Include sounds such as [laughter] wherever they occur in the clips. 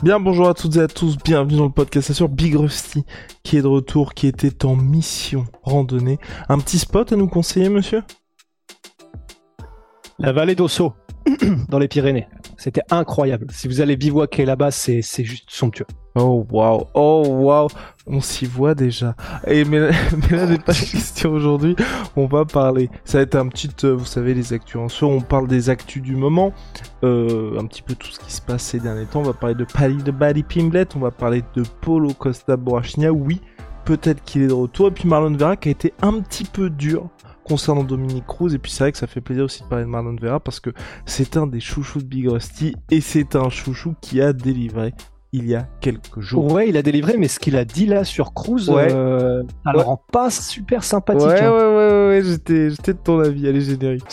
Bien, bonjour à toutes et à tous, bienvenue dans le podcast sur Big Rusty, qui est de retour, qui était en mission randonnée. Un petit spot à nous conseiller, monsieur? La vallée d'Osso, [clears throat] dans les Pyrénées. C'était incroyable. Si vous allez bivouaquer là-bas, c'est c'est juste somptueux. Oh waouh, oh waouh, on s'y voit déjà. Et mais, [laughs] mais là n'est pas la [laughs] question aujourd'hui. On va parler. Ça va être un petit, euh, vous savez, les actus en soi. On parle des actus du moment, euh, un petit peu tout ce qui se passe ces derniers temps. On va parler de Paddy de Buddy Pimblet. On va parler de Polo Costa Borrachnia. Oui, peut-être qu'il est de retour. Et puis Marlon Vera qui a été un petit peu dur concernant Dominique Cruz. Et puis c'est vrai que ça fait plaisir aussi de parler de Marlon Vera parce que c'est un des chouchous de Big Rusty et c'est un chouchou qui a délivré il y a quelques jours. Ouais, il a délivré, mais ce qu'il a dit là sur Cruz, Ouais. euh, ça le Ouais. rend pas super sympathique. Ouais, ouais, hein. ouais, ouais, ouais, j'étais, j'étais de ton avis, allez, générique.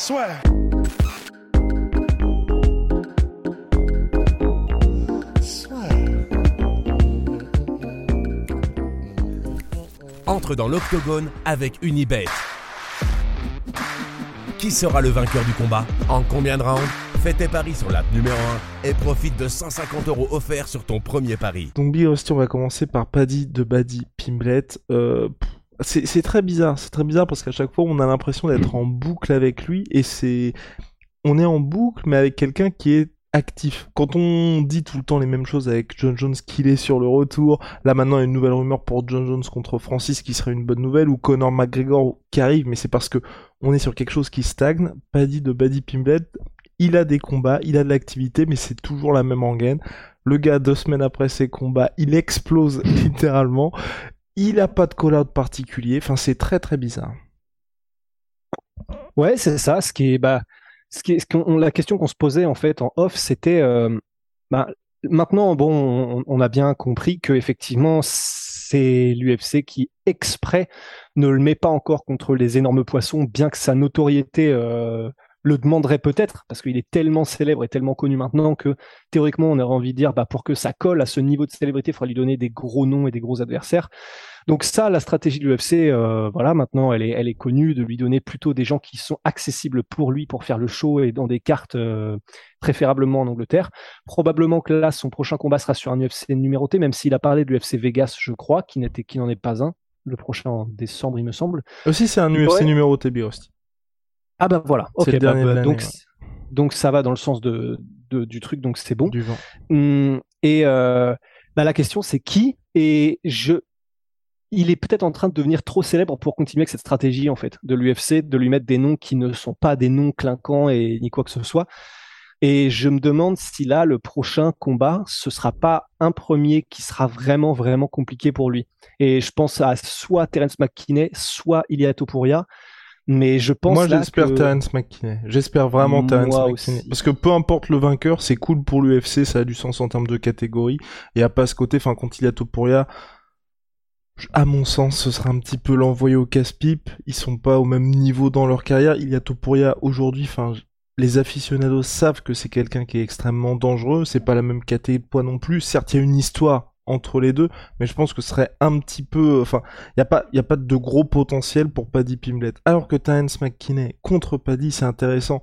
entre dans l'octogone avec Unibet. Qui sera le vainqueur du combat En combien de rounds Fais tes paris sur l'app numéro 1 et profite de 150 euros offerts sur ton premier pari. Donc Big Rusty, on va commencer par Paddy de Buddy Pimblet. Euh, c'est, c'est très bizarre, c'est très bizarre parce qu'à chaque fois on a l'impression d'être en boucle avec lui et c'est, on est en boucle mais avec quelqu'un qui est actif. Quand on dit tout le temps les mêmes choses avec John Jones qu'il est sur le retour, là maintenant il y a une nouvelle rumeur pour John Jones contre Francis qui serait une bonne nouvelle ou Conor McGregor qui arrive mais c'est parce que on est sur quelque chose qui stagne. Paddy de Buddy Pimblet, il a des combats, il a de l'activité mais c'est toujours la même rengaine. Le gars, deux semaines après ses combats, il explose [laughs] littéralement. Il a pas de call-out particulier. Enfin, c'est très très bizarre. Ouais, c'est ça. Bah, la question qu'on se posait en fait en off, c'était, euh, bah, maintenant, bon, on, a bien compris que effectivement, c'est l'UFC qui exprès ne le met pas encore contre les énormes poissons, bien que sa notoriété euh, le demanderait peut-être, parce qu'il est tellement célèbre et tellement connu maintenant que théoriquement, on aurait envie de dire, bah, pour que ça colle à ce niveau de célébrité, il faudra lui donner des gros noms et des gros adversaires. Donc ça, la stratégie de l'UFC, euh, voilà, maintenant, elle est, elle est connue de lui donner plutôt des gens qui sont accessibles pour lui pour faire le show et dans des cartes euh, préférablement en Angleterre. Probablement que là, son prochain combat sera sur un UFC numéroté, même s'il a parlé de l'UFC Vegas, je crois, qui n'était, qui n'en est pas un. Le prochain en décembre, il me semble. Aussi, c'est un UFC Ouais. numéro TB Rusty. Ah ben voilà. Ok. bah, dernier bah, donc, ouais. donc ça va dans le sens de, de- du truc, donc c'est bon. Du vent. Hum, et euh, bah, la question, c'est qui Et je, il est peut-être en train de devenir trop célèbre pour continuer avec cette stratégie en fait de l'UFC, de lui mettre des noms qui ne sont pas des noms clinquants et ni quoi que ce soit. Et je me demande si là, le prochain combat, ce sera pas un premier qui sera vraiment, vraiment compliqué pour lui. Et je pense à soit Terence McKinney, soit Ilia Topuria. Mais je pense Moi, j'espère que... Terence McKinney. J'espère vraiment Moi Terence aussi. McKinney. Parce que peu importe le vainqueur, c'est cool pour l'UFC, ça a du sens en termes de catégorie. Et à pas ce côté, enfin, quand il y a Topuria, à mon sens, ce sera un petit peu l'envoyer au casse-pipe. Ils sont pas au même niveau dans leur carrière. Il y a Topuria aujourd'hui, enfin, les aficionados savent que c'est quelqu'un qui est extrêmement dangereux. C'est pas la même catégorie de poids non plus. Certes, il y a une histoire entre les deux, mais je pense que ce serait un petit peu, enfin, il y a pas, a pas de gros potentiel pour Paddy Pimblet. Alors que Terence McKinney contre Paddy, c'est intéressant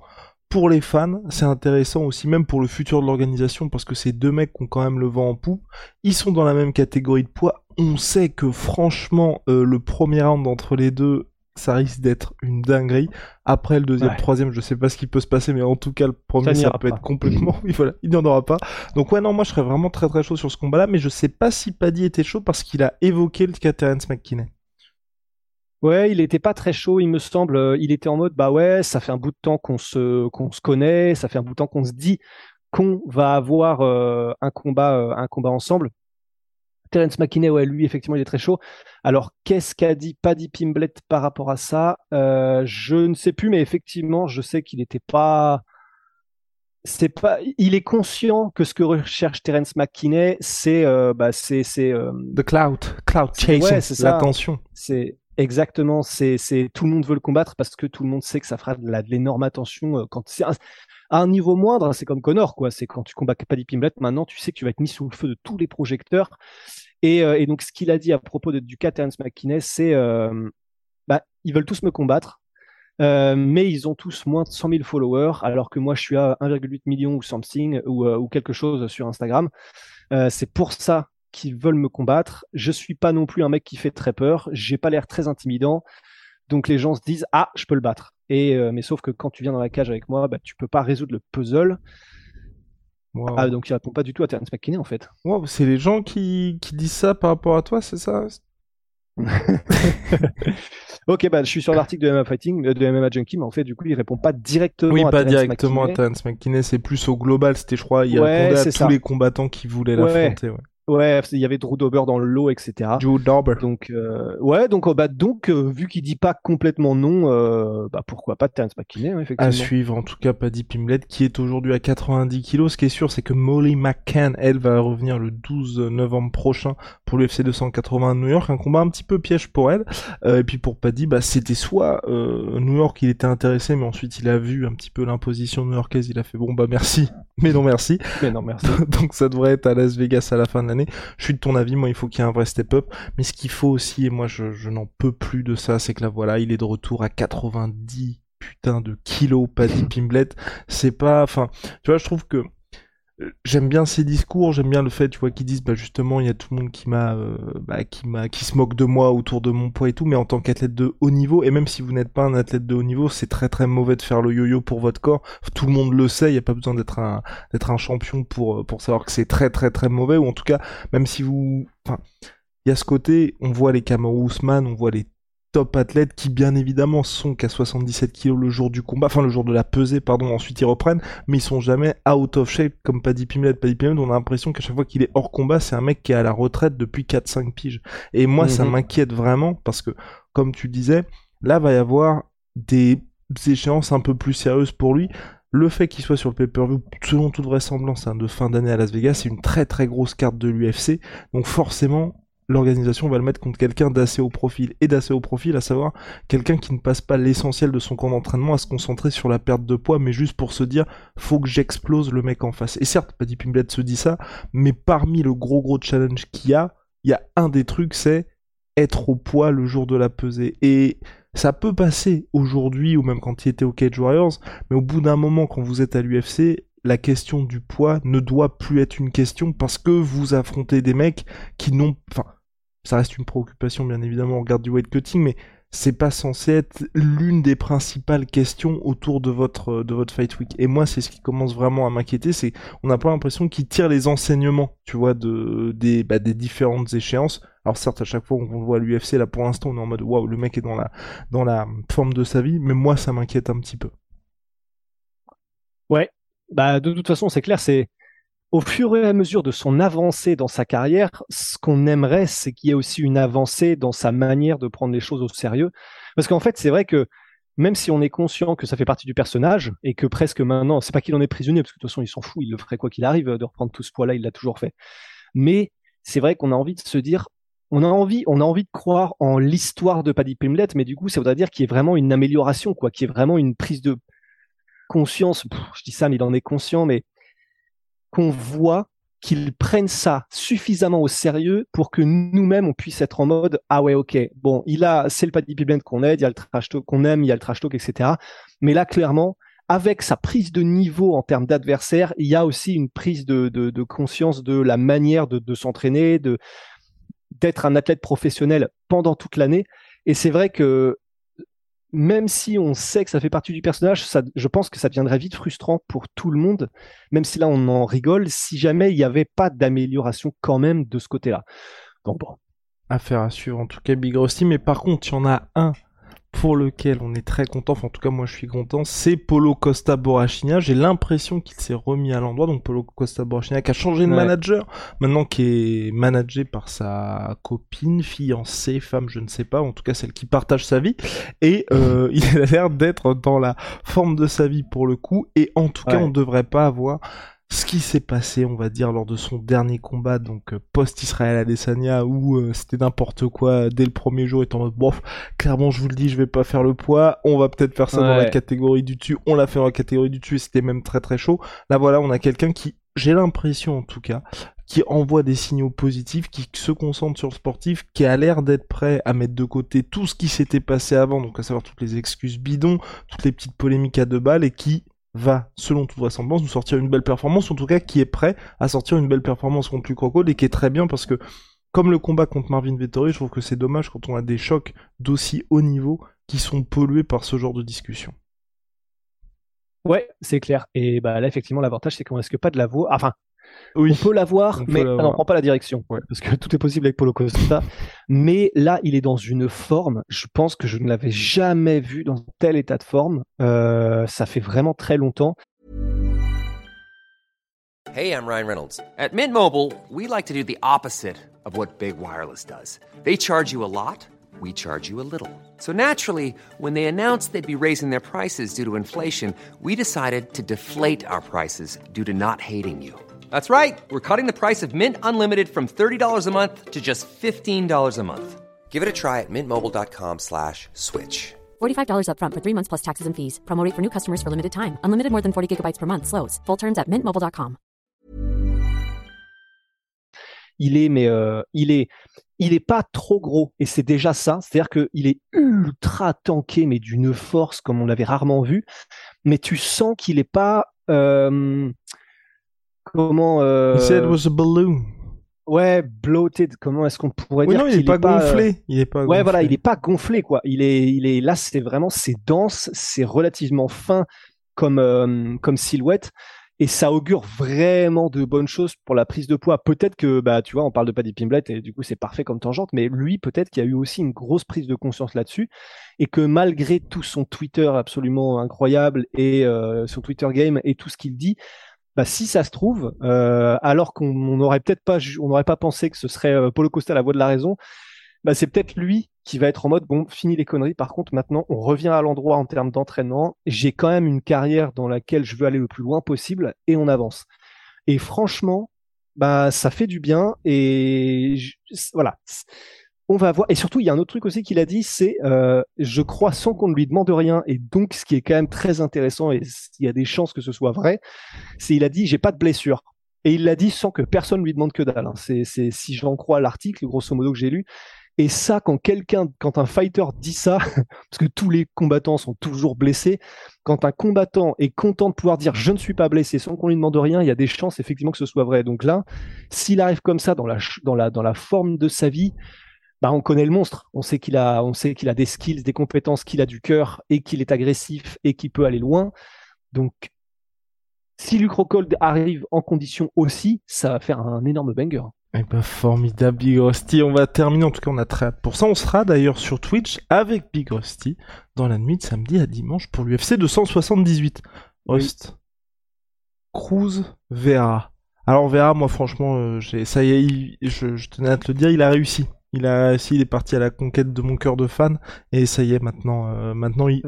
pour les fans, c'est intéressant aussi même pour le futur de l'organisation parce que ces deux mecs ont quand même le vent en poupe. Ils sont dans la même catégorie de poids. On sait que franchement, euh, le premier round entre les deux, ça risque d'être une dinguerie. Après le deuxième, Ouais. troisième, je sais pas ce qui peut se passer, mais en tout cas le premier, Ça peut pas. être complètement. [laughs] Oui, voilà, il n'y en aura pas. Donc ouais, non, moi je serais vraiment très très chaud sur ce combat-là, mais je sais pas si Paddy était chaud parce qu'il a évoqué le cas Terence McKinney. Ouais, il était pas très chaud, il me semble. Il était en mode, bah ouais, ça fait un bout de temps qu'on se, qu'on se connaît, ça fait un bout de temps qu'on se dit qu'on va avoir euh, un combat, euh, un combat ensemble. Terence McKinney, ouais, lui, effectivement, il est très chaud. Alors, qu'est-ce qu'a dit Paddy Pimblet par rapport à ça? Euh, Je ne sais plus, mais effectivement, je sais qu'il n'était pas c'est pas, il est conscient que ce que recherche Terence McKinney, c'est, euh, bah, c'est, c'est, euh, The cloud, cloud chasing, l'attention. C'est exactement, c'est, c'est, tout le monde veut le combattre parce que tout le monde sait que ça fera de, l'énorme attention quand c'est à un niveau moindre, c'est comme Connor, quoi. C'est quand tu combats Paddy Pimblet, maintenant tu sais que tu vas être mis sous le feu de tous les projecteurs. Et, et donc, ce qu'il a dit à propos de, du cas Terence McKinney, c'est, bah, ils veulent tous me combattre euh, mais ils ont tous moins de 100 000 followers, alors que moi je suis à 1,8 million ou something ou, euh, quelque chose sur Instagram. Euh, c'est pour ça qu'ils veulent me combattre. Je suis pas non plus un mec qui fait très peur. J'ai pas l'air très intimidant. Donc les gens se disent ah je peux le battre. Et mais sauf que quand tu viens dans la cage avec moi, bah, tu peux pas résoudre le puzzle. Ah, donc il répond pas du tout à Terence McKinney en fait. Wow, c'est les gens qui, qui disent ça par rapport à toi, c'est ça? [laughs] Ok, bah, je suis sur l'article de MMA Fighting, euh, de MMA Junkie, mais en fait, du coup, il répond pas directement oui, à pas directement à Terence McKinney, c'est plus au global, c'était, je crois, il répondait à tous les combattants qui voulaient l'affronter, ouais. Ouais, il y avait Drew Dober dans le lot, etc. Drew Dober. Donc, euh, ouais, donc, oh, bah, donc, euh, vu qu'il dit pas complètement non, euh, bah, pourquoi pas Terence McKinney, effectivement. À suivre, en tout cas, Paddy Pimlet, qui est aujourd'hui à 90 kilos. Ce qui est sûr, c'est que Molly McCann, elle, va revenir le 12 novembre prochain pour l'UFC 280 à New York. Un combat un petit peu piège pour elle. et puis pour Paddy, bah, c'était soit New York, il était intéressé, mais ensuite il a vu un petit peu l'imposition new-yorkaise, il a fait bon, bah, merci, mais non, merci. Mais non, merci. [laughs] donc ça devrait être à Las Vegas à la fin de je suis de ton avis, moi il faut qu'il y ait un vrai step-up. Mais ce qu'il faut aussi, et moi je, n'en peux plus de ça, c'est que là voilà, il est de retour à 90 putain de kilos Paddy Pimblet. C'est pas, enfin, tu vois, je trouve que j'aime bien ces discours, j'aime bien le fait, tu vois, qu'ils disent, bah justement, il y a tout le monde qui m'a, euh, bah, qui m'a, qui se moque de moi autour de mon poids et tout, mais en tant qu'athlète de haut niveau, et même si vous n'êtes pas un athlète de haut niveau, c'est très très mauvais de faire le yo-yo pour votre corps. Tout le monde le sait, il n'y a pas besoin d'être un, d'être un champion pour, euh, pour savoir que c'est très très très mauvais, ou en tout cas, même si vous, enfin, il y a ce côté, on voit les Kamaru Usman, on voit les top athlètes qui bien évidemment sont qu'à 77 kilos le jour du combat, enfin le jour de la pesée, pardon, ensuite ils reprennent, mais ils sont jamais out of shape comme Paddy Pimlet. Paddy Pimlet, on a l'impression qu'à chaque fois qu'il est hors combat, c'est un mec qui est à la retraite depuis 4-5 piges. Et moi, ça mhm. m'inquiète vraiment parce que, comme tu disais, là va y avoir des échéances un peu plus sérieuses pour lui. Le fait qu'il soit sur le pay-per-view, selon toute vraisemblance, hein, de fin d'année à Las Vegas, c'est une très très grosse carte de l'UFC. Donc forcément, l'organisation va le mettre contre quelqu'un d'assez haut profil et d'assez haut profil, à savoir quelqu'un qui ne passe pas l'essentiel de son camp d'entraînement à se concentrer sur la perte de poids, mais juste pour se dire faut que j'explose le mec en face. Et certes, Paddy Pimblet se dit ça, mais parmi le gros gros challenge qu'il y a, il y a un des trucs, c'est être au poids le jour de la pesée. Et ça peut passer aujourd'hui ou même quand il était au Cage Warriors, mais au bout d'un moment, quand vous êtes à l'UFC, la question du poids ne doit plus être une question parce que vous affrontez des mecs qui n'ont, enfin, ça reste une préoccupation bien évidemment on regarde du weight cutting, mais c'est pas censé être l'une des principales questions autour de votre de votre fight week. Et moi, c'est ce qui commence vraiment à m'inquiéter, c'est on n'a pas l'impression qu'il tire les enseignements, tu vois, de des bah, des différentes échéances. Alors certes, à chaque fois on le voit l'UFC, là pour l'instant, on est en mode waouh, le mec est dans la dans la forme de sa vie, mais moi ça m'inquiète un petit peu. Ouais, bah de toute façon, c'est clair, c'est au fur et à mesure de son avancée dans sa carrière, ce qu'on aimerait, c'est qu'il y ait aussi une avancée dans sa manière de prendre les choses au sérieux. Parce qu'en fait, c'est vrai que même si on est conscient que ça fait partie du personnage et que presque maintenant, c'est pas qu'il en est prisonnier, parce que de toute façon, il s'en fout, il le ferait quoi qu'il arrive de reprendre tout ce poids-là, il l'a toujours fait. Mais c'est vrai qu'on a envie de se dire, on a envie, on a envie de croire en l'histoire de Paddy Pimlet, mais du coup, ça voudrait dire qu'il y ait vraiment une amélioration, quoi, qu'il y ait vraiment une prise de conscience. je dis ça, mais il en est conscient, mais qu'on voit qu'ils prennent ça suffisamment au sérieux pour que nous-mêmes on puisse être en mode ah ouais ok bon il a c'est le Paddy Pimblend qu'on aide il y a le trash talk qu'on aime il y a le trash talk etc mais là clairement avec sa prise de niveau en termes d'adversaire il y a aussi une prise de, de, conscience de la manière de, de s'entraîner de d'être un athlète professionnel pendant toute l'année. Et c'est vrai que même si on sait que ça fait partie du personnage, ça, je pense que ça deviendrait vite frustrant pour tout le monde, même si là on en rigole, si jamais il n'y avait pas d'amélioration quand même de ce côté-là. Donc bon. Affaire à suivre en tout cas Big Rusty, mais par contre il y en a un pour lequel on est très content, enfin en tout cas moi je suis content, c'est Polo Costa Borrachina. J'ai l'impression qu'il s'est remis à l'endroit, donc Polo Costa Borrachina qui a changé de manager, maintenant qui est managé par sa copine, fiancée, femme, je ne sais pas, en tout cas celle qui partage sa vie, et euh, [laughs] il a l'air d'être dans la forme de sa vie pour le coup, et en tout cas on ne devrait pas avoir ce qui s'est passé, on va dire, lors de son dernier combat, donc euh, post-Israël Adesanya, où euh, c'était n'importe quoi dès le premier jour, étant en mode, bof, clairement, je vous le dis, je vais pas faire le poids, on va peut-être faire ça dans la catégorie du dessus, on l'a fait dans la catégorie du dessus, c'était même très très chaud. Là, voilà, on a quelqu'un qui, j'ai l'impression en tout cas, qui envoie des signaux positifs, qui se concentre sur le sportif, qui a l'air d'être prêt à mettre de côté tout ce qui s'était passé avant, donc à savoir toutes les excuses bidons, toutes les petites polémiques à deux balles, et qui va, selon toute vraisemblance, nous sortir une belle performance, en tout cas qui est prêt à sortir une belle performance contre Luke Rockhold et qui est très bien parce que, comme le combat contre Marvin Vettori, je trouve que c'est dommage quand on a des chocs d'aussi haut niveau qui sont pollués par ce genre de discussion. Ouais, c'est clair. Et bah là, effectivement, l'avantage, c'est qu'on risque pas de la voix. Enfin, on peut l'avoir, mais on n'en prend pas la direction. Parce que [laughs] tout est possible avec Polo Costa. mais là, il est dans une forme. Je pense que je ne l'avais jamais vu dans tel état de forme. Euh, ça fait vraiment très longtemps. Hey, I'm Ryan Reynolds. At Mint Mobile, we like to do the opposite of what Big Wireless does. They charge you a lot. We charge you a little. So naturally, when they announced they'd be raising their prices due to inflation, we decided to deflate our prices due to not hating you. That's right. We're cutting the price of Mint Unlimited from $30 a month to just $15 a month. Give it a try at mintmobile.com slash switch. $45 up front for three months plus taxes and fees. Promo for new customers for limited time. Unlimited more than 40 gigabytes per month. Slows. Full terms at mintmobile.com. Il est, mais euh, il est, il est pas trop gros et c'est déjà ça. C'est-à-dire qu'il est ultra tanké, mais d'une force comme on l'avait rarement vu. Mais tu sens qu'il est pas... Euh, comment. Euh... He said it was a balloon. Ouais, bloated. Comment est-ce qu'on pourrait oui, dire non, il, est pas gonflé. Euh, il est pas. Ouais, voilà, il est pas gonflé quoi. Il est, il est là. C'est vraiment, c'est dense, c'est relativement fin comme euh, comme silhouette. Et ça augure vraiment de bonnes choses pour la prise de poids. Peut-être que, bah, tu vois, on parle de Paddy Pimblett et du coup c'est parfait comme tangente, mais lui, peut-être qu'il y a eu aussi une grosse prise de conscience là-dessus et que malgré tout son Twitter absolument incroyable et euh, son Twitter game et tout ce qu'il dit, bah, si ça se trouve, euh, alors qu'on n'aurait peut-être pas, on n'aurait pas pensé que ce serait euh, Paulo Costa la voix de la raison, bah, c'est peut-être lui qui va être en mode bon, fini les conneries. Par contre, maintenant, on revient à l'endroit en termes d'entraînement. J'ai quand même une carrière dans laquelle je veux aller le plus loin possible et on avance. Et franchement, bah, ça fait du bien et voilà on va voir. Et surtout, il y a un autre truc aussi qu'il a dit, c'est euh, je crois sans qu'on ne lui demande rien. Et donc, ce qui est quand même très intéressant, et il y a des chances que ce soit vrai, c'est il a dit j'ai pas de blessure. Et il l'a dit sans que personne lui demande que dalle. Hein. C'est, si j'en crois l'article, grosso modo que j'ai lu. Et ça, quand quelqu'un, quand un fighter dit ça, [laughs] parce que tous les combattants sont toujours blessés, quand un combattant est content de pouvoir dire je ne suis pas blessé sans qu'on lui demande rien, il y a des chances effectivement que ce soit vrai. Donc là, s'il arrive comme ça dans la, dans la, dans la forme de sa vie, bah, on connaît le monstre. On sait qu'il a, on sait qu'il a des skills, des compétences, qu'il a du cœur et qu'il est agressif et qu'il peut aller loin. Donc, si Luke Rockhold arrive en condition aussi, ça va faire un énorme banger. Eh ben, formidable, Big Rusty. On va terminer, en tout cas, on a très hâte pour ça. On sera d'ailleurs sur Twitch avec Big Rusty dans la nuit de samedi à dimanche pour l'UFC 278. Rust. Cruz Vera. Alors Vera, moi franchement, euh, j'ai ça y est, je, je tenais à te le dire, il a réussi. Il a, si, il est parti à la conquête de mon cœur de fan, et ça y est, maintenant, euh, maintenant, il,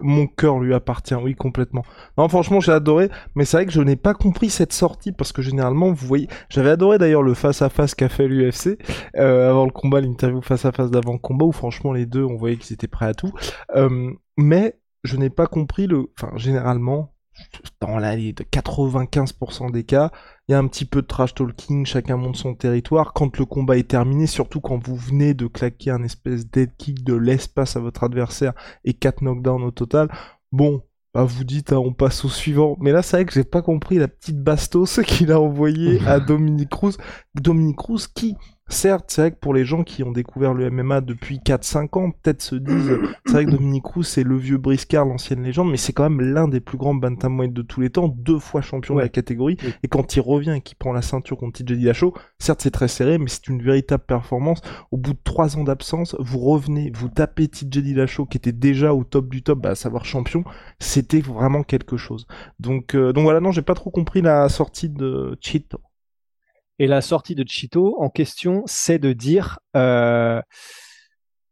mon, cœur lui appartient, oui, complètement. Non, franchement, j'ai adoré, mais c'est vrai que je n'ai pas compris cette sortie, parce que généralement, vous voyez, j'avais adoré d'ailleurs le face-à-face qu'a fait l'UFC, euh, avant le combat, l'interview face-à-face d'avant le combat, où franchement, les deux, on voyait qu'ils étaient prêts à tout. Euh, mais, je n'ai pas compris le, enfin, généralement, dans l'allée de 95% des cas, il y a un petit peu de trash talking, chacun monte son territoire. Quand le combat est terminé, surtout quand vous venez de claquer un espèce dead kick de l'espace à votre adversaire et 4 knockdowns au total, bon, bah vous dites hein, on passe au suivant. Mais là c'est vrai que j'ai pas compris la petite bastos [laughs] qu'il a envoyé à [laughs] Dominique Cruz. Dominique Cruz qui, certes, c'est vrai que pour les gens qui ont découvert le MMA depuis 4-5 ans, peut-être se disent, c'est vrai que Dominique Cruz, c'est le vieux briscard, l'ancienne légende, mais c'est quand même l'un des plus grands bantamweight de tous les temps, deux fois champion de la catégorie, et quand il revient et qu'il prend la ceinture contre TJ Dillashaw, certes c'est très serré, mais c'est une véritable performance. Au bout de 3 ans d'absence, vous revenez, vous tapez TJ Dillashaw qui était déjà au top du top, bah, à savoir champion, c'était vraiment quelque chose. Donc, euh, donc voilà, non, j'ai pas trop compris la sortie de Chito. Et la sortie de Chito en question, c'est de dire euh,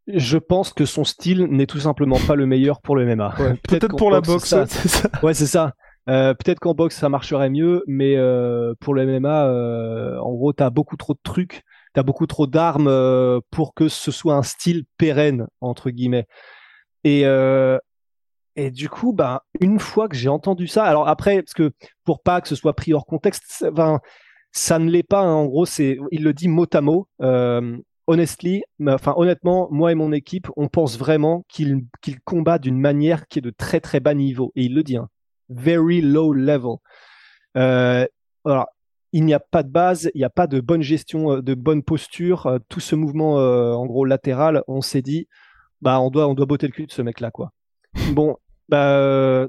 je pense que son style n'est tout simplement pas le meilleur pour le MMA. [laughs] Peut-être pour la boxe, c'est ça. Ouais, c'est ça. Euh, peut-être qu'en boxe ça marcherait mieux, mais euh, pour le MMA, euh, en gros, t'as beaucoup trop de trucs, t'as beaucoup trop d'armes euh, pour que ce soit un style pérenne entre guillemets. Et euh, et du coup, bah, une fois que j'ai entendu ça, alors après, parce que pour pas que ce soit pris hors contexte, enfin, ça ne l'est pas. hein. en gros, c'est, il le dit mot à mot. Euh, honestly, enfin, honnêtement, moi et mon équipe, on pense vraiment qu'il qu'il combat d'une manière qui est de très très bas niveau. Et il le dit, hein, very low level. Euh, alors, il n'y a pas de base, il n'y a pas de bonne gestion, euh, de bonne posture. tout ce mouvement, en gros, latéral, on s'est dit, bah, on doit, on doit botter le cul de ce mec-là, quoi. Bon, bah, euh,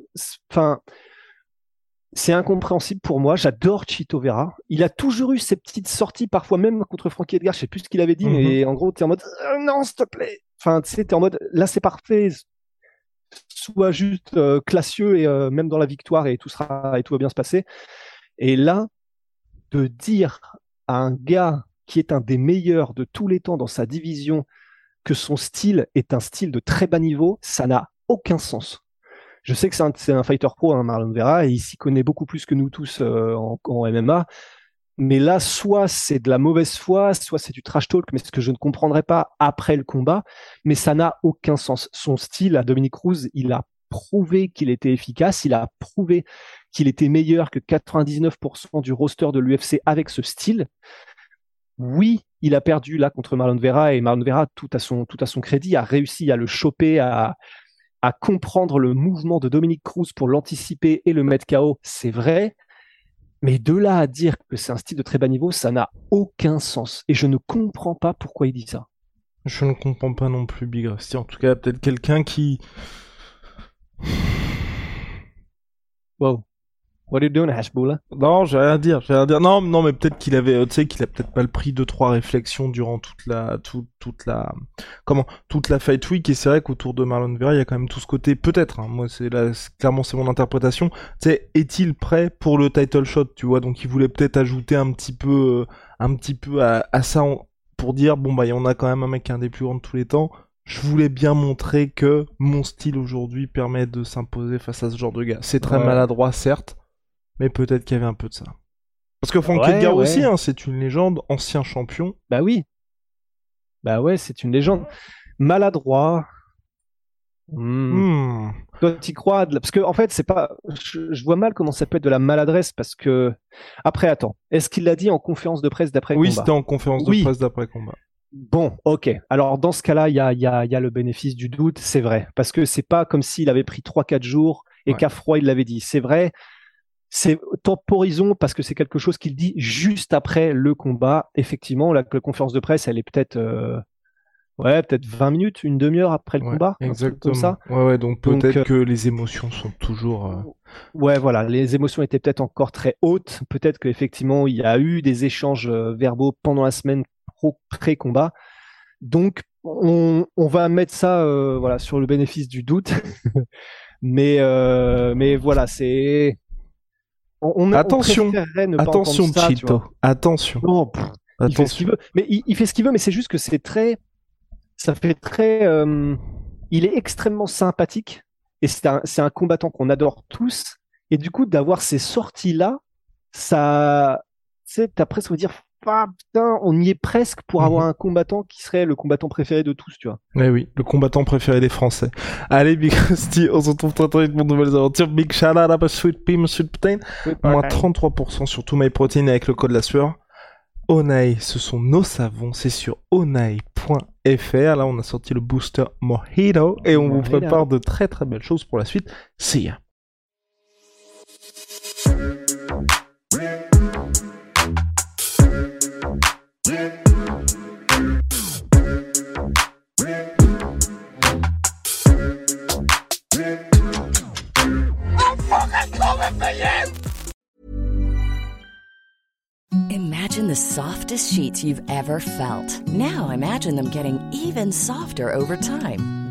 c'est- incompréhensible pour moi. J'adore Chito Vera. Il a toujours eu ces petites sorties, parfois même contre Frankie Edgar. Je sais plus ce qu'il avait dit, Mhm. mais en gros, t'es en mode Euh, non, s'il te plaît. Enfin, tu sais, t'es en mode là, c'est parfait. Sois juste euh, classieux et euh, même dans la victoire et tout sera et tout va bien se passer. Et là, de dire à un gars qui est un des meilleurs de tous les temps dans sa division que son style est un style de très bas niveau, ça n'a aucun sens. Je sais que c'est un, un fighter pro, hein, Marlon Vera, et il s'y connaît beaucoup plus que nous tous euh, en, en MMA. Mais là, soit c'est de la mauvaise foi, soit c'est du trash talk, mais ce que je ne comprendrai pas après le combat. Mais ça n'a aucun sens. Son style à Dominique Cruz, il a prouvé qu'il était efficace, il a prouvé qu'il était meilleur que 99% du roster de l'UFC avec ce style. Oui, il a perdu là contre Marlon Vera et Marlon Vera, tout à son, tout à son crédit, a réussi à le choper, à, à comprendre le mouvement de Dominique Cruz pour l'anticiper et le mettre KO, c'est vrai. Mais de là à dire que c'est un style de très bas niveau, ça n'a aucun sens. Et je ne comprends pas pourquoi il dit ça. Je ne comprends pas non plus Big Rusty. En tout cas, peut-être quelqu'un qui... Wow. What are you doing, Hashbula? Non, j'ai rien à dire, j'ai rien à dire. Non, non, mais peut-être qu'il avait, euh, tu sais, qu'il a peut-être pas le pris deux trois réflexions durant toute la, toute, toute la, comment, toute la fight week. Et c'est vrai qu'autour de Marlon Vera, il y a quand même tout ce côté, peut-être. hein, moi, c'est là, clairement, c'est mon interprétation. Tu sais, est-il prêt pour le title shot, tu vois? Donc, il voulait peut-être ajouter un petit peu, euh, un petit peu à, à ça en- pour dire, bon bah, il y en a quand même un mec qui est un des plus grands de tous les temps. Je voulais bien montrer que mon style aujourd'hui permet de s'imposer face à ce genre de gars. C'est très Ouais. maladroit, certes, mais peut-être qu'il y avait un peu de ça. Parce que Frank Ouais, Edgar ouais. aussi, hein, c'est une légende, ancien champion. Bah oui. Bah ouais, c'est une légende. Maladroit. Hmm. Hmm. Toi, t'y crois de la- Parce que en fait, c'est pas. Je, je vois mal comment ça peut être de la maladresse parce que. Après, attends. Est-ce qu'il l'a dit en conférence de presse d'après Oui, combat? c'était en conférence de Oui. presse d'après combat. Bon, ok. Alors dans ce cas-là, il y a, il y, a, il y a le bénéfice du doute, c'est vrai. Parce que c'est pas comme s'il avait pris 3-4 jours et Ouais. qu'à froid il l'avait dit. C'est vrai. C'est temporisons parce que c'est quelque chose qu'il dit juste après le combat. Effectivement, la, la conférence de presse, elle est peut-être euh, ouais, peut-être 20 minutes, une demi-heure après le Ouais, combat, exactement. comme ça. Ouais, ouais, donc peut-être euh, que les émotions sont toujours. euh, Ouais, voilà, les émotions étaient peut-être encore très hautes. Peut-être qu'effectivement, il y a eu des échanges euh, verbaux pendant la semaine pré-combat. Donc, on, on va mettre ça voilà, sur le bénéfice du doute. [laughs] mais, mais voilà, c'est. On, on- on Attention, préférerait ne Attention, ça, Chito. Attention. Non, pff, il fait ce qu'il Attention. veut. Mais il, il fait ce qu'il veut, mais c'est juste que c'est très. Ça fait très. euh, il est extrêmement sympathique et c'est un, c'est un combattant qu'on adore tous. Et du coup, d'avoir ces sorties-là, ça. Tu sais, t'as presque dire. Putain, on y est presque pour avoir Mhm. un combattant qui serait le combattant préféré de tous, tu vois. Eh oui, le combattant préféré des Français. Allez, Big Rusty, on se retrouve très très vite pour de nouvelles aventures. Big shout out à Sweet Pea, Sweet Protein. Moins 33% sur tout MyProtein avec le code la sueur. Onai, ce sont nos savons, c'est sur onai.fr. Là, on a sorti le booster Mojito et on vous prépare de très très belles choses pour la suite. See ya. I'm fucking coming for you! Imagine the softest sheets you've ever felt. Now imagine them getting even softer over time.